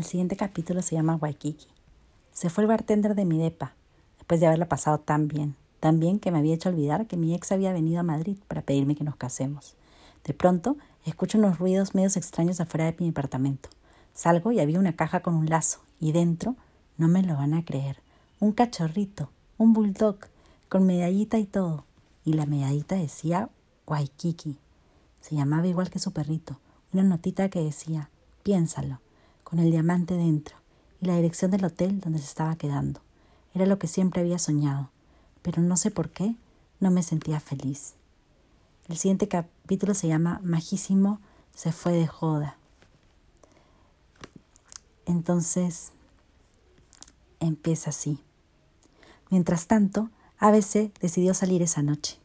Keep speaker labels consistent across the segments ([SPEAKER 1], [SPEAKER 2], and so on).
[SPEAKER 1] El siguiente capítulo se llama Waikiki. Se fue el bartender de mi depa, después de haberla pasado tan bien, tan bien que me había hecho olvidar que mi ex había venido a Madrid para pedirme que nos casemos. De pronto, escucho unos ruidos medios extraños afuera de mi departamento. Salgo y había una caja con un lazo, y dentro, no me lo van a creer, un cachorrito, un bulldog, con medallita y todo. Y la medallita decía Waikiki. Se llamaba igual que su perrito. Una notita que decía, piénsalo con el diamante dentro y la dirección del hotel donde se estaba quedando. Era lo que siempre había soñado, pero no sé por qué no me sentía feliz. El siguiente capítulo se llama Majísimo se fue de joda. Entonces empieza así. Mientras tanto, ABC decidió salir esa noche.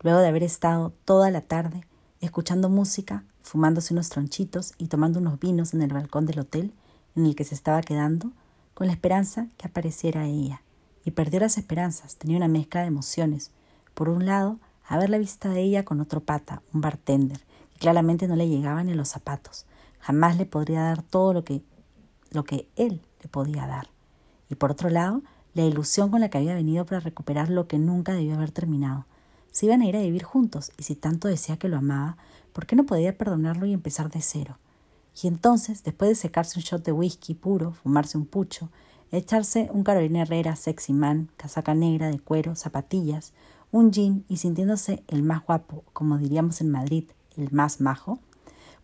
[SPEAKER 1] Luego de haber estado toda la tarde escuchando música, fumándose unos tronchitos y tomando unos vinos en el balcón del hotel en el que se estaba quedando, con la esperanza que apareciera ella. Y perdió las esperanzas, tenía una mezcla de emociones. Por un lado, a ver la vista de ella con otro pata, un bartender, que claramente no le llegaba ni los zapatos. Jamás le podría dar todo lo que, lo que él le podía dar. Y por otro lado, la ilusión con la que había venido para recuperar lo que nunca debió haber terminado. Se iban a ir a vivir juntos, y si tanto decía que lo amaba, ¿Por qué no podía perdonarlo y empezar de cero? Y entonces, después de secarse un shot de whisky puro, fumarse un pucho, echarse un Carolina Herrera sexy man, casaca negra de cuero, zapatillas, un jean y sintiéndose el más guapo, como diríamos en Madrid, el más majo,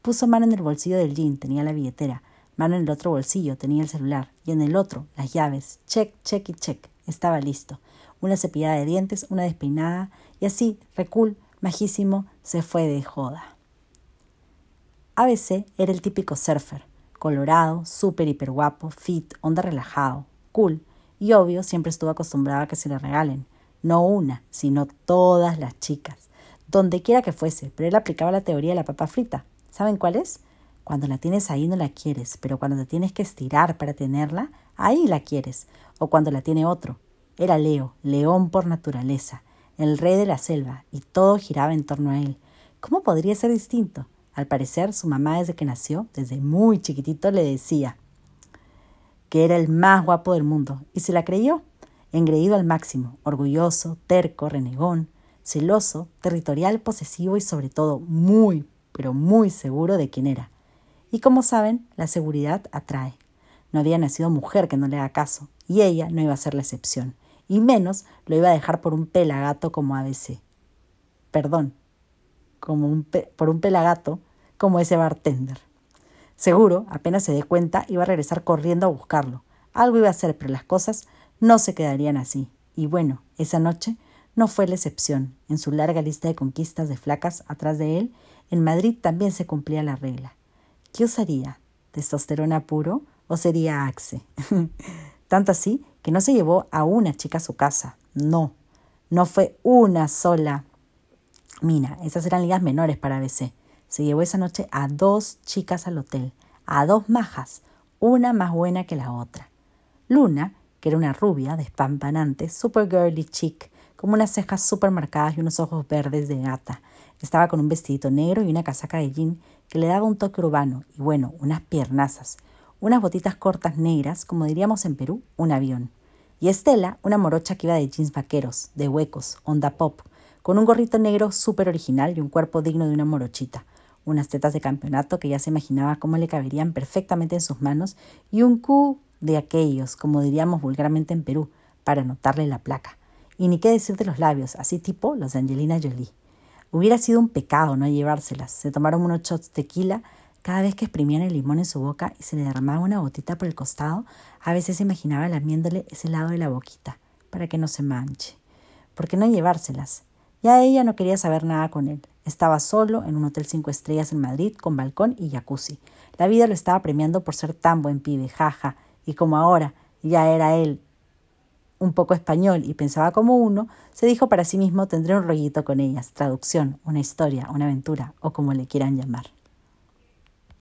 [SPEAKER 1] puso mano en el bolsillo del jean, tenía la billetera, mano en el otro bolsillo, tenía el celular, y en el otro, las llaves, check, check y check, estaba listo. Una cepillada de dientes, una despeinada, y así, recul, majísimo, se fue de joda. ABC era el típico surfer, colorado, súper hiper guapo, fit, onda relajado, cool, y obvio siempre estuvo acostumbrado a que se le regalen, no una, sino todas las chicas, donde quiera que fuese, pero él aplicaba la teoría de la papa frita. ¿Saben cuál es? Cuando la tienes ahí no la quieres, pero cuando te tienes que estirar para tenerla, ahí la quieres, o cuando la tiene otro. Era Leo, león por naturaleza, el rey de la selva, y todo giraba en torno a él. ¿Cómo podría ser distinto? Al parecer, su mamá desde que nació, desde muy chiquitito, le decía que era el más guapo del mundo, y se la creyó, engreído al máximo, orgulloso, terco, renegón, celoso, territorial, posesivo y sobre todo muy, pero muy seguro de quién era. Y como saben, la seguridad atrae. No había nacido mujer que no le haga caso, y ella no iba a ser la excepción, y menos lo iba a dejar por un pelagato como ABC. Perdón, como un por un pelagato como ese bartender. Seguro, apenas se dé cuenta, iba a regresar corriendo a buscarlo. Algo iba a hacer, pero las cosas no se quedarían así. Y bueno, esa noche no fue la excepción. En su larga lista de conquistas de flacas atrás de él, en Madrid también se cumplía la regla. ¿Qué usaría? ¿Testosterona puro o sería Axe? Tanto así que no se llevó a una chica a su casa. No, no fue una sola Mina, esas eran ligas menores para ABC. Se llevó esa noche a dos chicas al hotel, a dos majas, una más buena que la otra. Luna, que era una rubia, despampanante, super girly chic, como unas cejas super marcadas y unos ojos verdes de gata. Estaba con un vestidito negro y una casaca de jean que le daba un toque urbano y bueno, unas piernazas, unas botitas cortas negras, como diríamos en Perú, un avión. Y Estela, una morocha que iba de jeans vaqueros, de huecos, onda pop, con un gorrito negro súper original y un cuerpo digno de una morochita, unas tetas de campeonato que ya se imaginaba cómo le caberían perfectamente en sus manos y un cu de aquellos, como diríamos vulgarmente en Perú, para anotarle la placa. Y ni qué decir de los labios, así tipo los de Angelina Jolie. Hubiera sido un pecado no llevárselas. Se tomaron unos shots tequila cada vez que exprimían el limón en su boca y se le derramaba una gotita por el costado, a veces se imaginaba lamiéndole ese lado de la boquita, para que no se manche. ¿Por qué no llevárselas? Ya ella no quería saber nada con él. Estaba solo en un hotel cinco estrellas en Madrid con balcón y jacuzzi. La vida lo estaba premiando por ser tan buen pibe, jaja, y como ahora ya era él un poco español y pensaba como uno, se dijo para sí mismo tendré un rollito con ellas, traducción, una historia, una aventura o como le quieran llamar.